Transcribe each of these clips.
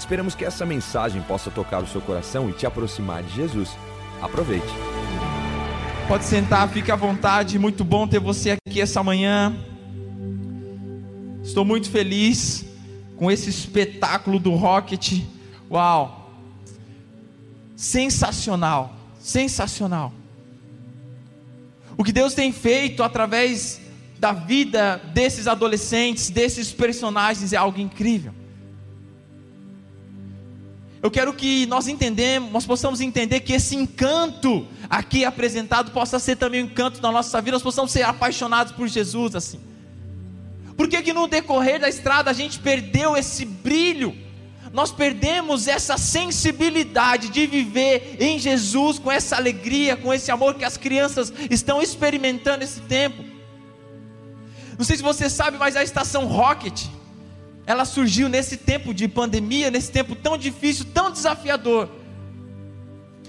Esperamos que essa mensagem possa tocar o seu coração e te aproximar de Jesus. Aproveite. Pode sentar, fique à vontade. Muito bom ter você aqui essa manhã. Estou muito feliz com esse espetáculo do Rocket. Uau! Sensacional, sensacional. O que Deus tem feito através da vida desses adolescentes, desses personagens é algo incrível. Eu quero que nós entendemos, nós possamos entender que esse encanto aqui apresentado possa ser também um encanto da nossa vida, nós possamos ser apaixonados por Jesus assim. Por que que no decorrer da estrada a gente perdeu esse brilho? Nós perdemos essa sensibilidade de viver em Jesus com essa alegria, com esse amor que as crianças estão experimentando nesse tempo. Não sei se você sabe, mas a estação Rocket, ela surgiu nesse tempo de pandemia, nesse tempo tão difícil, tão desafiador.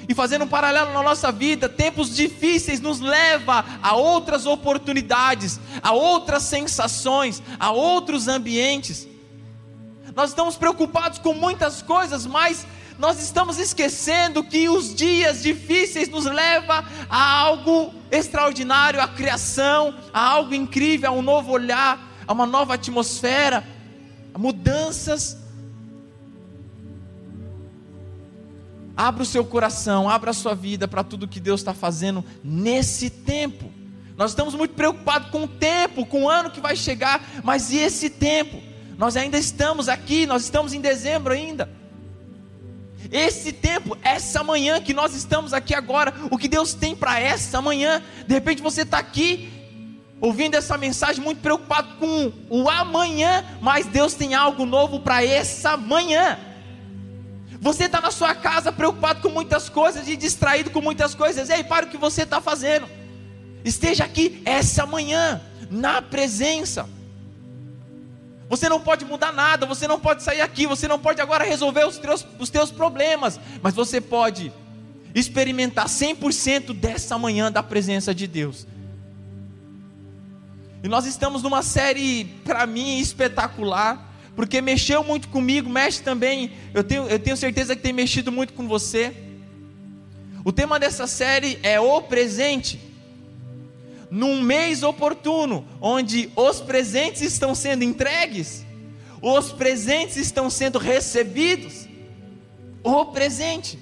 E fazendo um paralelo na nossa vida, tempos difíceis nos leva a outras oportunidades, a outras sensações, a outros ambientes. Nós estamos preocupados com muitas coisas, mas nós estamos esquecendo que os dias difíceis nos levam a algo extraordinário, a criação, a algo incrível, a um novo olhar, a uma nova atmosfera, mudanças. Abra o seu coração, abra a sua vida para tudo que Deus está fazendo nesse tempo. Nós estamos muito preocupados com o tempo, com o ano que vai chegar, mas e esse tempo? Nós ainda estamos aqui, nós estamos em dezembro ainda. Esse tempo, essa manhã que nós estamos aqui agora, o que Deus tem para essa manhã, de repente você está aqui ouvindo essa mensagem muito preocupado com o amanhã, mas Deus tem algo novo para essa manhã. Você está na sua casa preocupado com muitas coisas e distraído com muitas coisas. Ei, para o que você está fazendo. Esteja aqui essa manhã, na presença. Você não pode mudar nada, você não pode sair aqui, você não pode agora resolver os teus, os teus problemas, mas você pode experimentar 100% dessa manhã da presença de Deus. E nós estamos numa série, para mim, espetacular, porque mexeu muito comigo, mexe também, eu tenho, eu tenho certeza que tem mexido muito com você. O tema dessa série é o presente. Num mês oportuno, onde os presentes estão sendo entregues, os presentes estão sendo recebidos. O presente.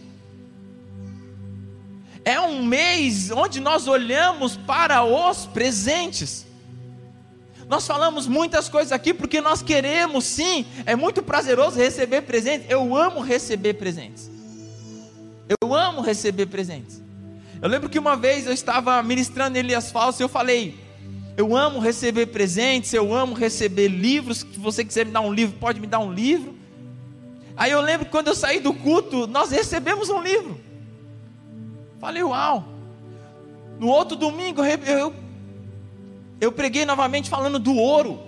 É um mês onde nós olhamos para os presentes. Nós falamos muitas coisas aqui porque nós queremos, sim, é muito prazeroso receber presentes. Eu amo receber presentes. Eu amo receber presentes. Eu lembro que uma vez eu estava ministrando em Elias Falso e eu falei: Eu amo receber presentes, eu amo receber livros. Se você quiser me dar um livro, pode me dar um livro. Aí eu lembro que quando eu saí do culto, nós recebemos um livro. Falei, uau. No outro domingo, eu eu preguei novamente falando do ouro.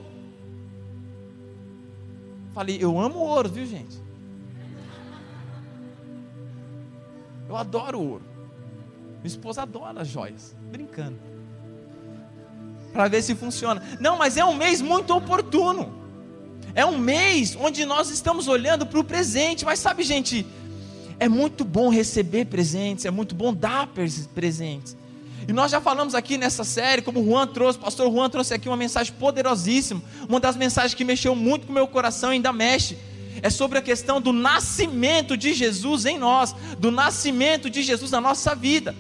Falei, eu amo ouro, viu gente? Eu adoro ouro. Minha esposa adora joias. Brincando. Para ver se funciona. Não, mas é um mês muito oportuno. É um mês onde nós estamos olhando para o presente. Mas sabe, gente, é muito bom receber presentes, é muito bom dar presentes. E nós já falamos aqui nessa série, como o Juan trouxe, o pastor Juan trouxe aqui uma mensagem poderosíssima, uma das mensagens que mexeu muito com o meu coração e ainda mexe. É sobre a questão do nascimento de Jesus em nós, do nascimento de Jesus na nossa vida.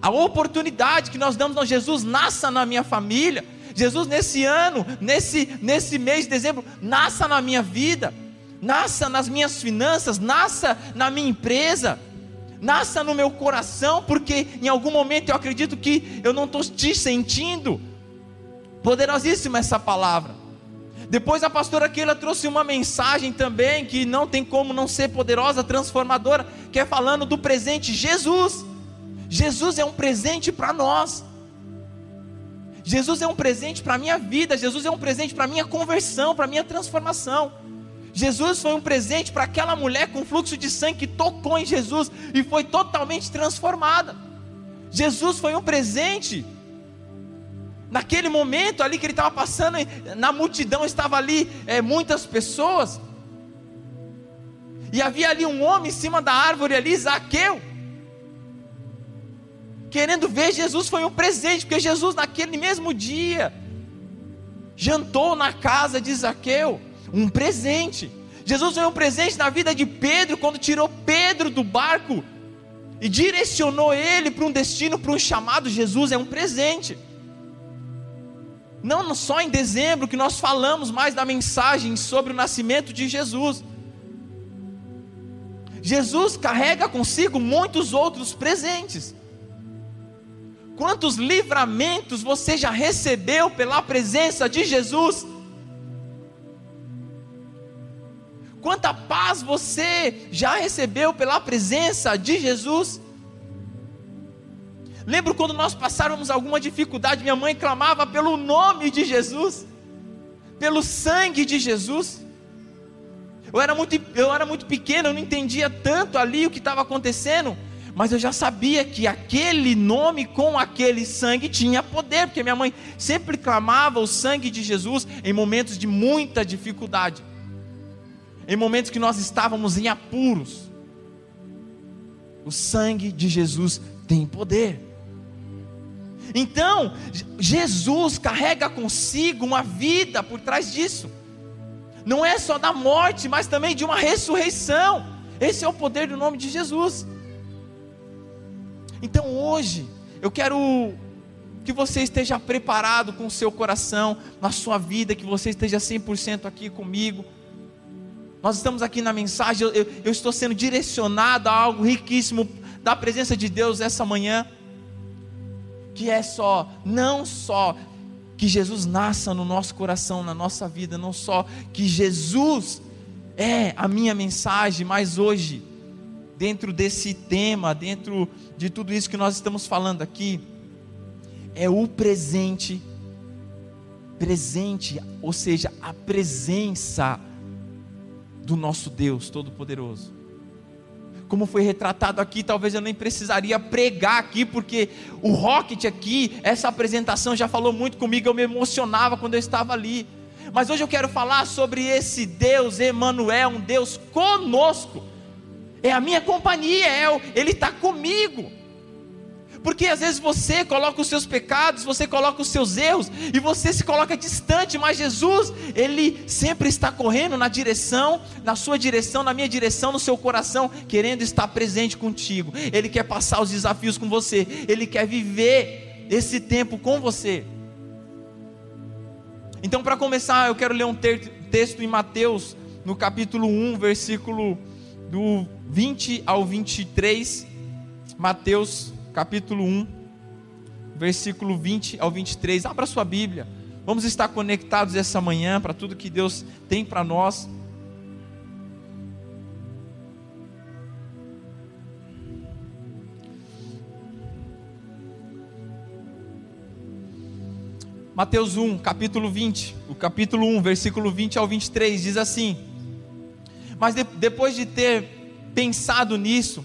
A oportunidade que nós damos a Jesus, nasça na minha família. Jesus, nesse ano, nesse, nesse mês de dezembro, nasça na minha vida, nasça nas minhas finanças, nasça na minha empresa nasça no meu coração, porque em algum momento eu acredito que eu não estou te sentindo. Poderosíssima essa palavra. Depois a pastora Keila trouxe uma mensagem também que não tem como não ser poderosa, transformadora, que é falando do presente Jesus. Jesus é um presente para nós. Jesus é um presente para a minha vida, Jesus é um presente para a minha conversão, para a minha transformação. Jesus foi um presente para aquela mulher com fluxo de sangue que tocou em Jesus e foi totalmente transformada. Jesus foi um presente. Naquele momento ali que ele estava passando, na multidão estava ali é, muitas pessoas, e havia ali um homem em cima da árvore ali, Zaqueu, querendo ver Jesus foi um presente, porque Jesus naquele mesmo dia jantou na casa de Zaqueu, um presente. Jesus foi um presente na vida de Pedro quando tirou Pedro do barco e direcionou ele para um destino, para um chamado. Jesus é um presente. Não só em dezembro que nós falamos mais da mensagem sobre o nascimento de Jesus. Jesus carrega consigo muitos outros presentes. Quantos livramentos você já recebeu pela presença de Jesus? Quanta paz você já recebeu pela presença de Jesus? Lembro quando nós passávamos alguma dificuldade, minha mãe clamava pelo nome de Jesus, pelo sangue de Jesus. Eu era muito, eu era muito pequeno, eu não entendia tanto ali o que estava acontecendo, mas eu já sabia que aquele nome com aquele sangue tinha poder, porque minha mãe sempre clamava o sangue de Jesus em momentos de muita dificuldade, em momentos que nós estávamos em apuros. O sangue de Jesus tem poder. Então, Jesus carrega consigo uma vida por trás disso. Não é só da morte, mas também de uma ressurreição. Esse é o poder do nome de Jesus. Então hoje, eu quero que você esteja preparado com o seu coração, na sua vida, que você esteja 100% aqui comigo. Nós estamos aqui na mensagem, eu, eu, estou sendo direcionado a algo riquíssimo da presença de Deus essa manhã, que é só, não só que Jesus nasça no nosso coração, na nossa vida, não só que Jesus é a minha mensagem, mas hoje dentro desse tema, dentro de tudo isso que nós estamos falando aqui, é o presente, presente, ou seja, a presença do nosso Deus Todo-Poderoso. Como foi retratado aqui, talvez eu nem precisaria pregar aqui, porque o Rocket aqui, essa apresentação já falou muito comigo, eu me emocionava quando eu estava ali. Mas hoje eu quero falar sobre esse Deus Emanuel, um Deus conosco é a minha companhia, é, Ele está comigo. Porque às vezes você coloca os seus pecados, você coloca os seus erros e você se coloca distante, mas Jesus, Ele sempre está correndo na direção, na sua direção, na minha direção, no seu coração, querendo estar presente contigo. Ele quer passar os desafios com você, Ele quer viver esse tempo com você. Então, para começar, eu quero ler um texto em Mateus, no capítulo 1, versículo do 20 ao 23, Mateus capítulo 1, versículo 20 ao 23. Abra sua Bíblia. Vamos estar conectados essa manhã para tudo que Deus tem para nós. Mateus 1, capítulo 20, o capítulo 1, versículo 20 ao 23 diz assim: Mas de, depois de ter pensado nisso,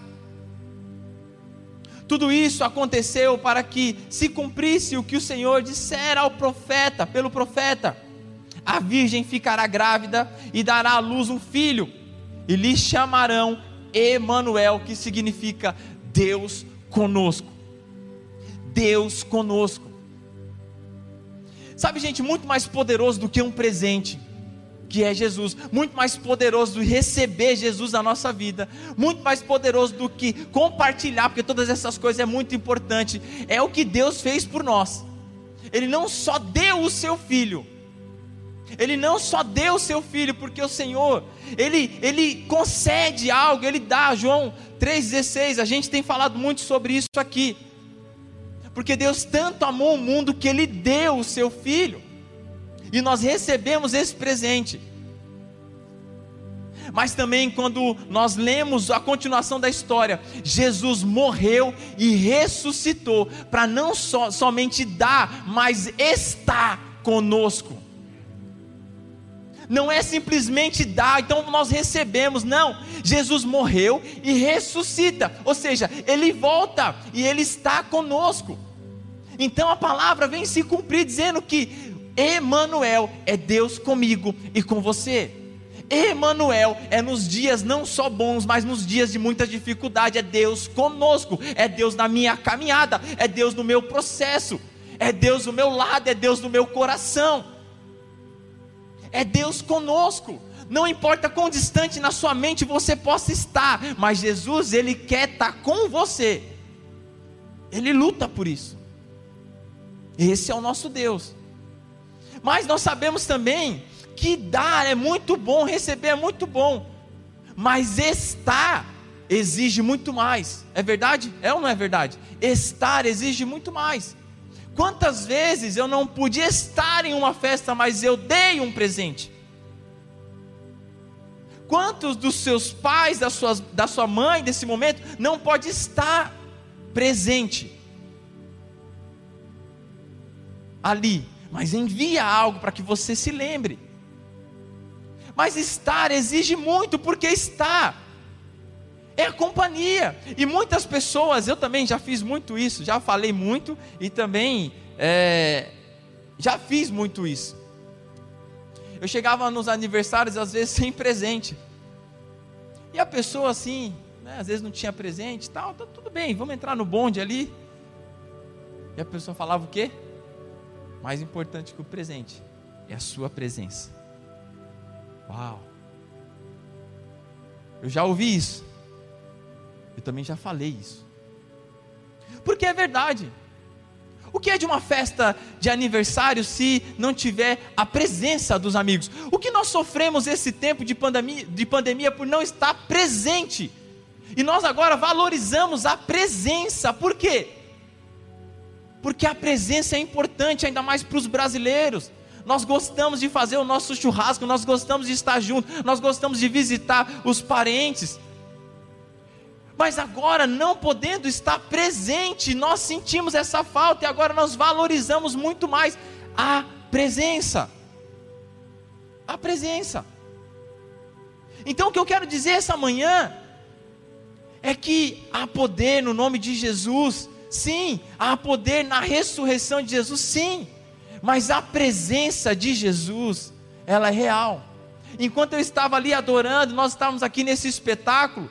Tudo isso aconteceu para que se cumprisse o que o Senhor dissera ao profeta, pelo profeta: A virgem ficará grávida e dará à luz um filho, e lhe chamarão Emanuel, que significa Deus conosco. Deus conosco. Sabe, gente, muito mais poderoso do que um presente que é Jesus, muito mais poderoso do receber Jesus na nossa vida, muito mais poderoso do que compartilhar, porque todas essas coisas é muito importante. É o que Deus fez por nós. Ele não só deu o seu filho, ele não só deu o seu filho, porque o Senhor, ele, ele concede algo, ele dá. João 3,16, a gente tem falado muito sobre isso aqui. Porque Deus tanto amou o mundo que ele deu o seu filho e nós recebemos esse presente. Mas também, quando nós lemos a continuação da história, Jesus morreu e ressuscitou para não so, somente dar, mas estar conosco. Não é simplesmente dar, então nós recebemos, não. Jesus morreu e ressuscita, ou seja, ele volta e ele está conosco. Então a palavra vem se cumprir dizendo que Emanuel é Deus comigo e com você. Emanuel é nos dias não só bons, mas nos dias de muita dificuldade, é Deus conosco, é Deus na minha caminhada, é Deus no meu processo, é Deus do meu lado, é Deus no meu coração. É Deus conosco. Não importa quão distante na sua mente você possa estar, mas Jesus, ele quer estar com você. Ele luta por isso. Esse é o nosso Deus. Mas nós sabemos também que dar é muito bom, receber é muito bom, mas estar exige muito mais. É verdade? É ou não é verdade? Estar exige muito mais. Quantas vezes eu não podia estar em uma festa, mas eu dei um presente? Quantos dos seus pais, da sua, da sua mãe, desse momento, não pode estar presente ali? Mas envia algo para que você se lembre. Mas estar exige muito, porque estar é a companhia. E muitas pessoas, eu também já fiz muito isso, já falei muito e também é, já fiz muito isso. Eu chegava nos aniversários, às vezes, sem presente. E a pessoa assim, né, às vezes não tinha presente tal, tá tudo bem, vamos entrar no bonde ali. E a pessoa falava o quê? Mais importante que o presente é a sua presença. Uau! Eu já ouvi isso. Eu também já falei isso. Porque é verdade. O que é de uma festa de aniversário se não tiver a presença dos amigos? O que nós sofremos esse tempo de pandemia, de pandemia por não estar presente? E nós agora valorizamos a presença. Por quê? Porque a presença é importante, ainda mais para os brasileiros. Nós gostamos de fazer o nosso churrasco, nós gostamos de estar junto, nós gostamos de visitar os parentes. Mas agora, não podendo estar presente, nós sentimos essa falta e agora nós valorizamos muito mais a presença. A presença. Então, o que eu quero dizer essa manhã é que há poder no nome de Jesus Sim, há poder na ressurreição de Jesus, sim. Mas a presença de Jesus, ela é real. Enquanto eu estava ali adorando, nós estávamos aqui nesse espetáculo,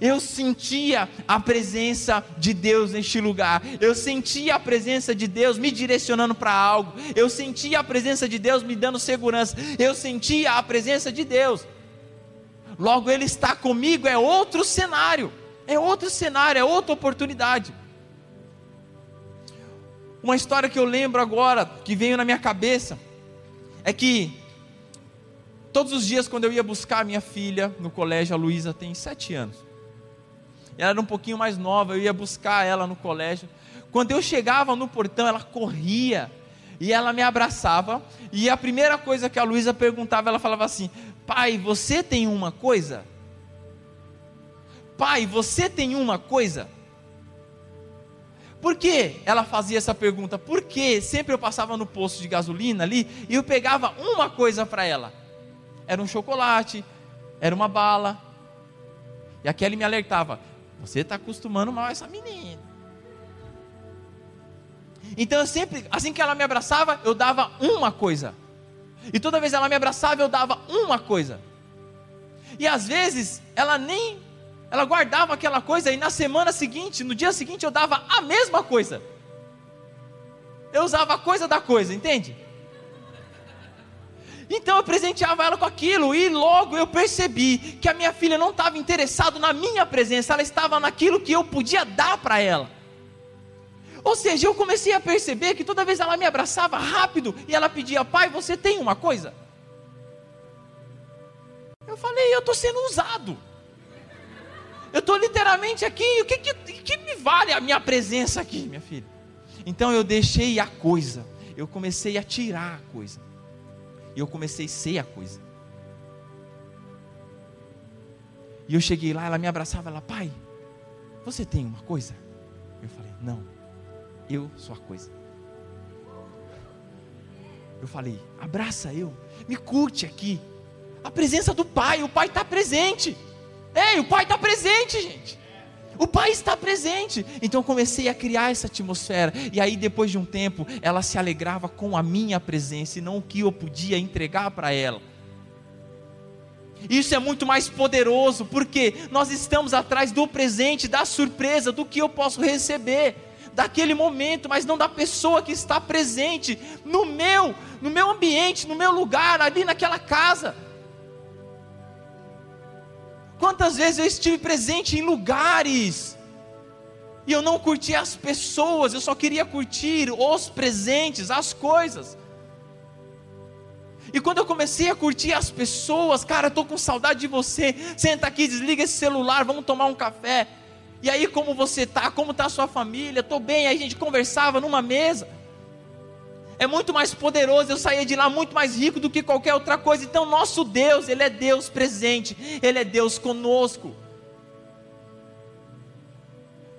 eu sentia a presença de Deus neste lugar. Eu sentia a presença de Deus me direcionando para algo. Eu sentia a presença de Deus me dando segurança. Eu sentia a presença de Deus. Logo, Ele está comigo, é outro cenário. É outro cenário, é outra oportunidade. Uma história que eu lembro agora, que veio na minha cabeça, é que todos os dias quando eu ia buscar a minha filha no colégio, a Luísa tem sete anos. Ela era um pouquinho mais nova, eu ia buscar ela no colégio. Quando eu chegava no portão, ela corria e ela me abraçava. E a primeira coisa que a Luísa perguntava, ela falava assim: Pai, você tem uma coisa? Pai, você tem uma coisa? Por que ela fazia essa pergunta? Porque sempre eu passava no posto de gasolina ali e eu pegava uma coisa para ela. Era um chocolate, era uma bala. E a Kelly me alertava: Você está acostumando mal essa menina. Então eu sempre, assim que ela me abraçava, eu dava uma coisa. E toda vez ela me abraçava, eu dava uma coisa. E às vezes ela nem ela guardava aquela coisa e na semana seguinte, no dia seguinte, eu dava a mesma coisa. Eu usava a coisa da coisa, entende? Então eu presenteava ela com aquilo e logo eu percebi que a minha filha não estava interessada na minha presença, ela estava naquilo que eu podia dar para ela. Ou seja, eu comecei a perceber que toda vez ela me abraçava rápido e ela pedia, pai, você tem uma coisa? Eu falei, eu estou sendo usado. Eu estou literalmente aqui, o que, que, que me vale a minha presença aqui, minha filha? Então eu deixei a coisa, eu comecei a tirar a coisa. E eu comecei a ser a coisa. E eu cheguei lá, ela me abraçava, ela, pai, você tem uma coisa? Eu falei, não, eu sou a coisa. Eu falei, abraça eu, me curte aqui. A presença do pai, o pai está presente. Ei, o pai está presente, gente. O pai está presente. Então comecei a criar essa atmosfera. E aí, depois de um tempo, ela se alegrava com a minha presença e não o que eu podia entregar para ela. Isso é muito mais poderoso, porque nós estamos atrás do presente, da surpresa, do que eu posso receber, daquele momento, mas não da pessoa que está presente no meu, no meu ambiente, no meu lugar, ali naquela casa. Quantas vezes eu estive presente em lugares e eu não curti as pessoas, eu só queria curtir os presentes, as coisas. E quando eu comecei a curtir as pessoas, cara, estou com saudade de você. Senta aqui, desliga esse celular, vamos tomar um café. E aí, como você tá? Como está a sua família? Estou bem. Aí a gente conversava numa mesa é muito mais poderoso, eu saía de lá muito mais rico do que qualquer outra coisa. Então, nosso Deus, Ele é Deus presente, Ele é Deus conosco.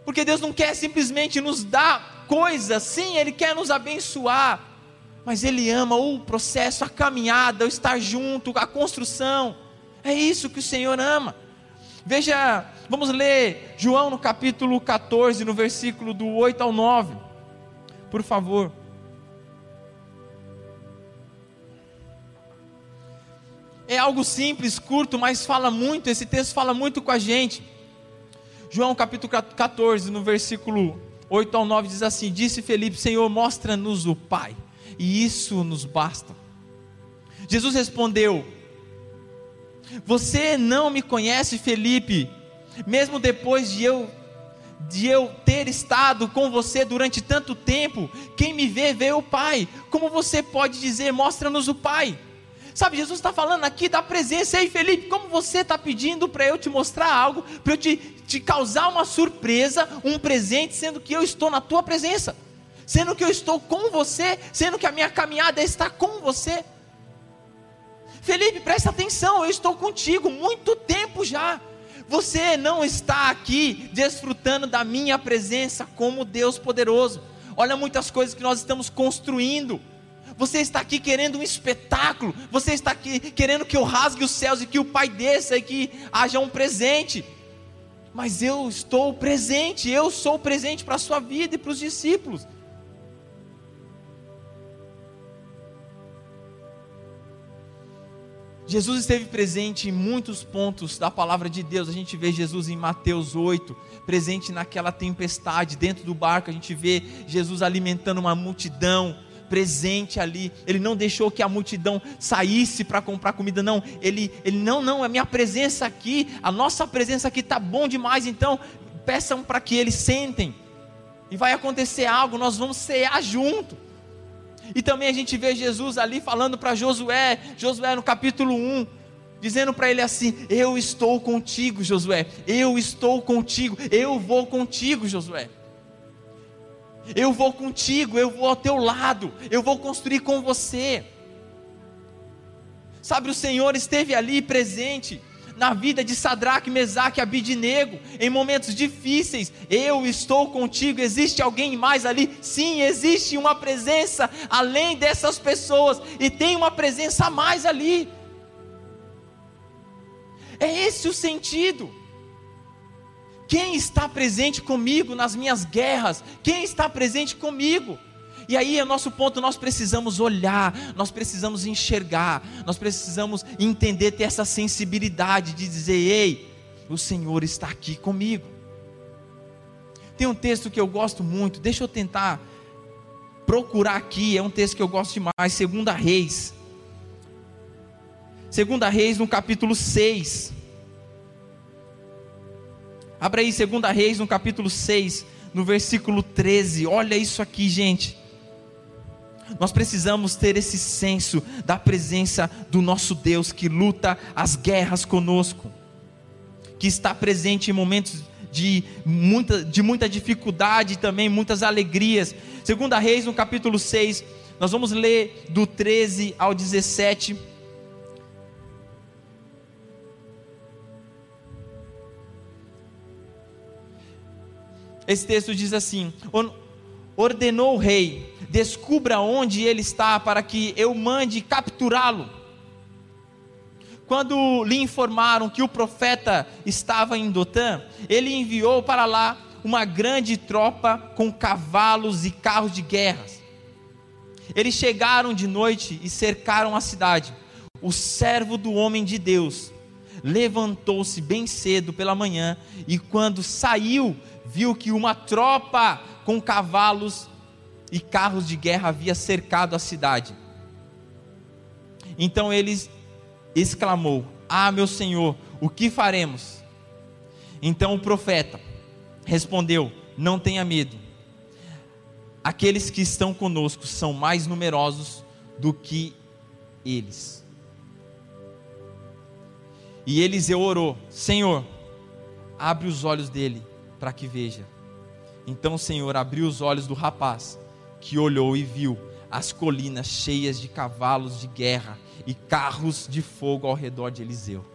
Porque Deus não quer simplesmente nos dar coisas, sim, Ele quer nos abençoar, mas Ele ama o processo, a caminhada, o estar junto, a construção. É isso que o Senhor ama. Veja, vamos ler João no capítulo 14, no versículo do 8 ao 9. Por favor. É algo simples, curto, mas fala muito. Esse texto fala muito com a gente. João capítulo 14, no versículo 8 ao 9, diz assim: Disse Felipe, Senhor, mostra-nos o Pai, e isso nos basta. Jesus respondeu: Você não me conhece, Felipe, mesmo depois de eu de eu ter estado com você durante tanto tempo, quem me vê, vê o Pai. Como você pode dizer, mostra-nos o Pai? Sabe, Jesus está falando aqui da presença. Ei, Felipe, como você está pedindo para eu te mostrar algo, para eu te, te causar uma surpresa, um presente, sendo que eu estou na tua presença, sendo que eu estou com você, sendo que a minha caminhada está com você. Felipe, presta atenção, eu estou contigo muito tempo já. Você não está aqui desfrutando da minha presença como Deus poderoso. Olha muitas coisas que nós estamos construindo você está aqui querendo um espetáculo. Você está aqui querendo que eu rasgue os céus e que o Pai desça e que haja um presente. Mas eu estou presente, eu sou presente para a sua vida e para os discípulos. Jesus esteve presente em muitos pontos da palavra de Deus. A gente vê Jesus em Mateus 8, presente naquela tempestade, dentro do barco, a gente vê Jesus alimentando uma multidão presente ali. Ele não deixou que a multidão saísse para comprar comida, não. Ele, ele não, não, a minha presença aqui, a nossa presença aqui está bom demais. Então, peçam para que eles sentem. E vai acontecer algo, nós vamos cear junto. E também a gente vê Jesus ali falando para Josué, Josué no capítulo 1, dizendo para ele assim: Eu estou contigo, Josué, eu estou contigo, eu vou contigo, Josué. Eu vou contigo, eu vou ao teu lado, eu vou construir com você. Sabe, o Senhor esteve ali presente na vida de Sadraque, Mesaque e Abidinego, em momentos difíceis. Eu estou contigo. Existe alguém mais ali? Sim, existe uma presença além dessas pessoas e tem uma presença a mais ali. É esse o sentido. Quem está presente comigo nas minhas guerras? Quem está presente comigo? E aí é nosso ponto, nós precisamos olhar, nós precisamos enxergar, nós precisamos entender, ter essa sensibilidade de dizer: ei, o Senhor está aqui comigo. Tem um texto que eu gosto muito, deixa eu tentar procurar aqui, é um texto que eu gosto demais, Segunda Reis, Segunda Reis no capítulo 6. Abra aí Segunda Reis no capítulo 6, no versículo 13. Olha isso aqui, gente. Nós precisamos ter esse senso da presença do nosso Deus que luta as guerras conosco, que está presente em momentos de muita, de muita dificuldade e também muitas alegrias. Segunda Reis, no capítulo 6, nós vamos ler do 13 ao 17. Esse texto diz assim: ordenou o rei, descubra onde ele está, para que eu mande capturá-lo. Quando lhe informaram que o profeta estava em Dotã, ele enviou para lá uma grande tropa com cavalos e carros de guerra. Eles chegaram de noite e cercaram a cidade. O servo do homem de Deus levantou-se bem cedo pela manhã e, quando saiu, viu que uma tropa com cavalos e carros de guerra havia cercado a cidade. Então ele exclamou: Ah, meu senhor, o que faremos? Então o profeta respondeu: Não tenha medo. Aqueles que estão conosco são mais numerosos do que eles. E Eliseu orou: Senhor, abre os olhos dele para que veja. Então o Senhor abriu os olhos do rapaz, que olhou e viu as colinas cheias de cavalos de guerra e carros de fogo ao redor de Eliseu.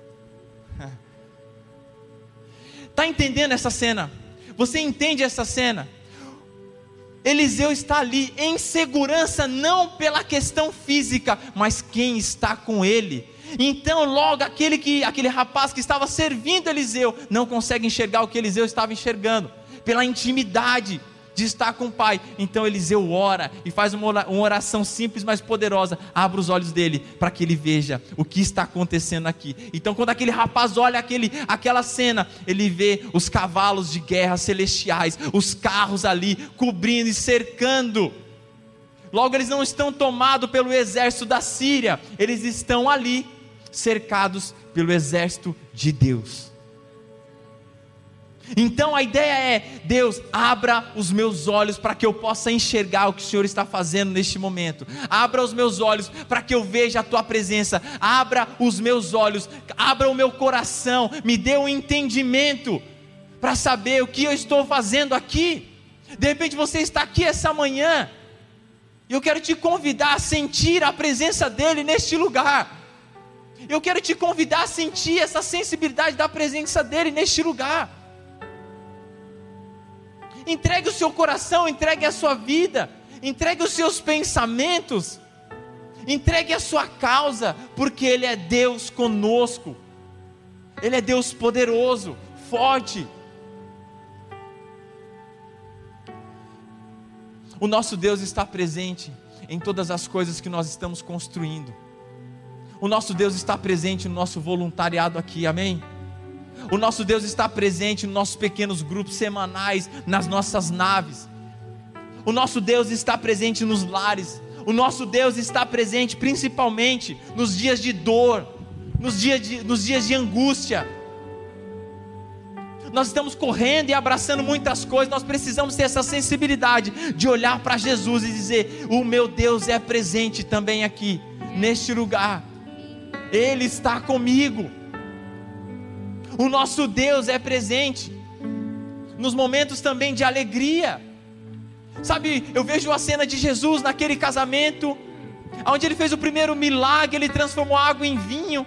Está entendendo essa cena? Você entende essa cena? Eliseu está ali em segurança, não pela questão física, mas quem está com ele. Então, logo aquele que aquele rapaz que estava servindo Eliseu não consegue enxergar o que Eliseu estava enxergando pela intimidade de estar com o Pai. Então Eliseu ora e faz uma oração simples, mas poderosa. Abre os olhos dele para que ele veja o que está acontecendo aqui. Então, quando aquele rapaz olha aquele, aquela cena, ele vê os cavalos de guerra celestiais, os carros ali cobrindo e cercando. Logo, eles não estão tomados pelo exército da Síria, eles estão ali cercados pelo exército de Deus. Então a ideia é: Deus, abra os meus olhos para que eu possa enxergar o que o Senhor está fazendo neste momento. Abra os meus olhos para que eu veja a tua presença. Abra os meus olhos, abra o meu coração, me dê um entendimento para saber o que eu estou fazendo aqui. De repente você está aqui essa manhã, eu quero te convidar a sentir a presença dEle neste lugar. Eu quero te convidar a sentir essa sensibilidade da presença dEle neste lugar. Entregue o seu coração, entregue a sua vida, entregue os seus pensamentos, entregue a sua causa, porque Ele é Deus conosco, Ele é Deus poderoso, forte. O nosso Deus está presente em todas as coisas que nós estamos construindo. O nosso Deus está presente no nosso voluntariado aqui, amém? O nosso Deus está presente nos nossos pequenos grupos semanais, nas nossas naves. O nosso Deus está presente nos lares. O nosso Deus está presente principalmente nos dias de dor, nos dias de, nos dias de angústia. Nós estamos correndo e abraçando muitas coisas, nós precisamos ter essa sensibilidade de olhar para Jesus e dizer: O meu Deus é presente também aqui, neste lugar, Ele está comigo. O nosso Deus é presente nos momentos também de alegria. Sabe, eu vejo a cena de Jesus naquele casamento, onde ele fez o primeiro milagre, ele transformou água em vinho.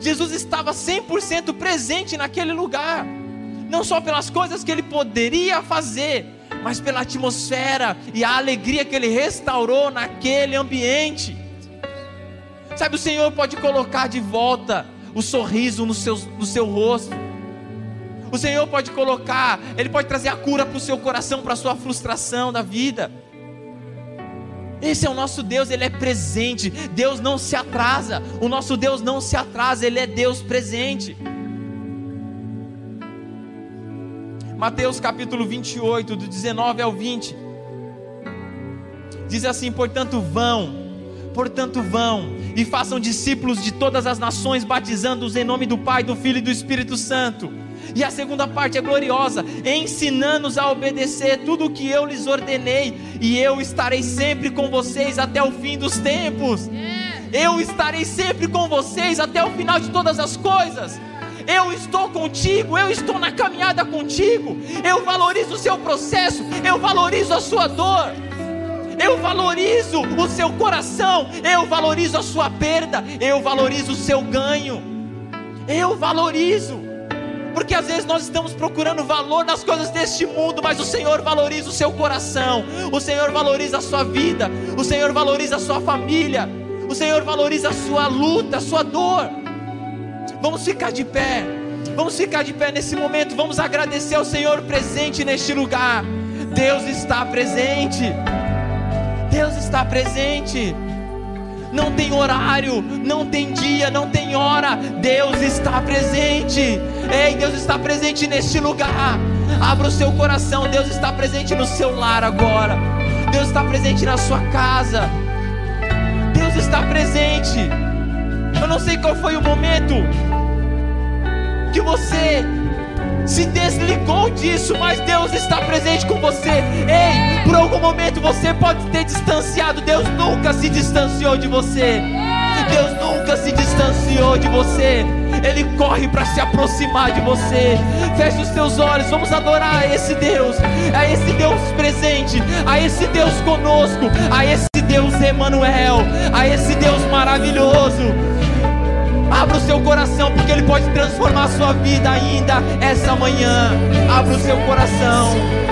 Jesus estava 100% presente naquele lugar, não só pelas coisas que ele poderia fazer, mas pela atmosfera e a alegria que ele restaurou naquele ambiente. Sabe, o Senhor pode colocar de volta o sorriso no seu, no seu rosto. O Senhor pode colocar, Ele pode trazer a cura para o seu coração, para a sua frustração da vida. Esse é o nosso Deus, Ele é presente. Deus não se atrasa. O nosso Deus não se atrasa, Ele é Deus presente. Mateus capítulo 28, do 19 ao 20. Diz assim: Portanto, vão Portanto, vão e façam discípulos de todas as nações, batizando-os em nome do Pai, do Filho e do Espírito Santo. E a segunda parte é gloriosa: ensinando-os a obedecer tudo o que eu lhes ordenei, e eu estarei sempre com vocês até o fim dos tempos. Eu estarei sempre com vocês até o final de todas as coisas. Eu estou contigo, eu estou na caminhada contigo. Eu valorizo o seu processo, eu valorizo a sua dor. Eu valorizo o seu coração, eu valorizo a sua perda, eu valorizo o seu ganho. Eu valorizo. Porque às vezes nós estamos procurando valor nas coisas deste mundo, mas o Senhor valoriza o seu coração, o Senhor valoriza a sua vida, o Senhor valoriza a sua família, o Senhor valoriza a sua luta, a sua dor. Vamos ficar de pé. Vamos ficar de pé nesse momento. Vamos agradecer ao Senhor presente neste lugar. Deus está presente. Deus está presente. Não tem horário, não tem dia, não tem hora. Deus está presente. Ei, Deus está presente neste lugar. Abra o seu coração. Deus está presente no seu lar agora. Deus está presente na sua casa. Deus está presente. Eu não sei qual foi o momento que você se desligou disso, mas Deus está presente com você. Ei, por algum momento você pode ter distanciado, Deus nunca se distanciou de você. Deus nunca se distanciou de você. Ele corre para se aproximar de você. Feche os teus olhos, vamos adorar a esse Deus, a esse Deus presente, a esse Deus conosco, a esse Deus Emanuel, a esse Deus maravilhoso. Abra o seu coração, porque Ele pode transformar a sua vida ainda essa manhã. Abra o seu coração.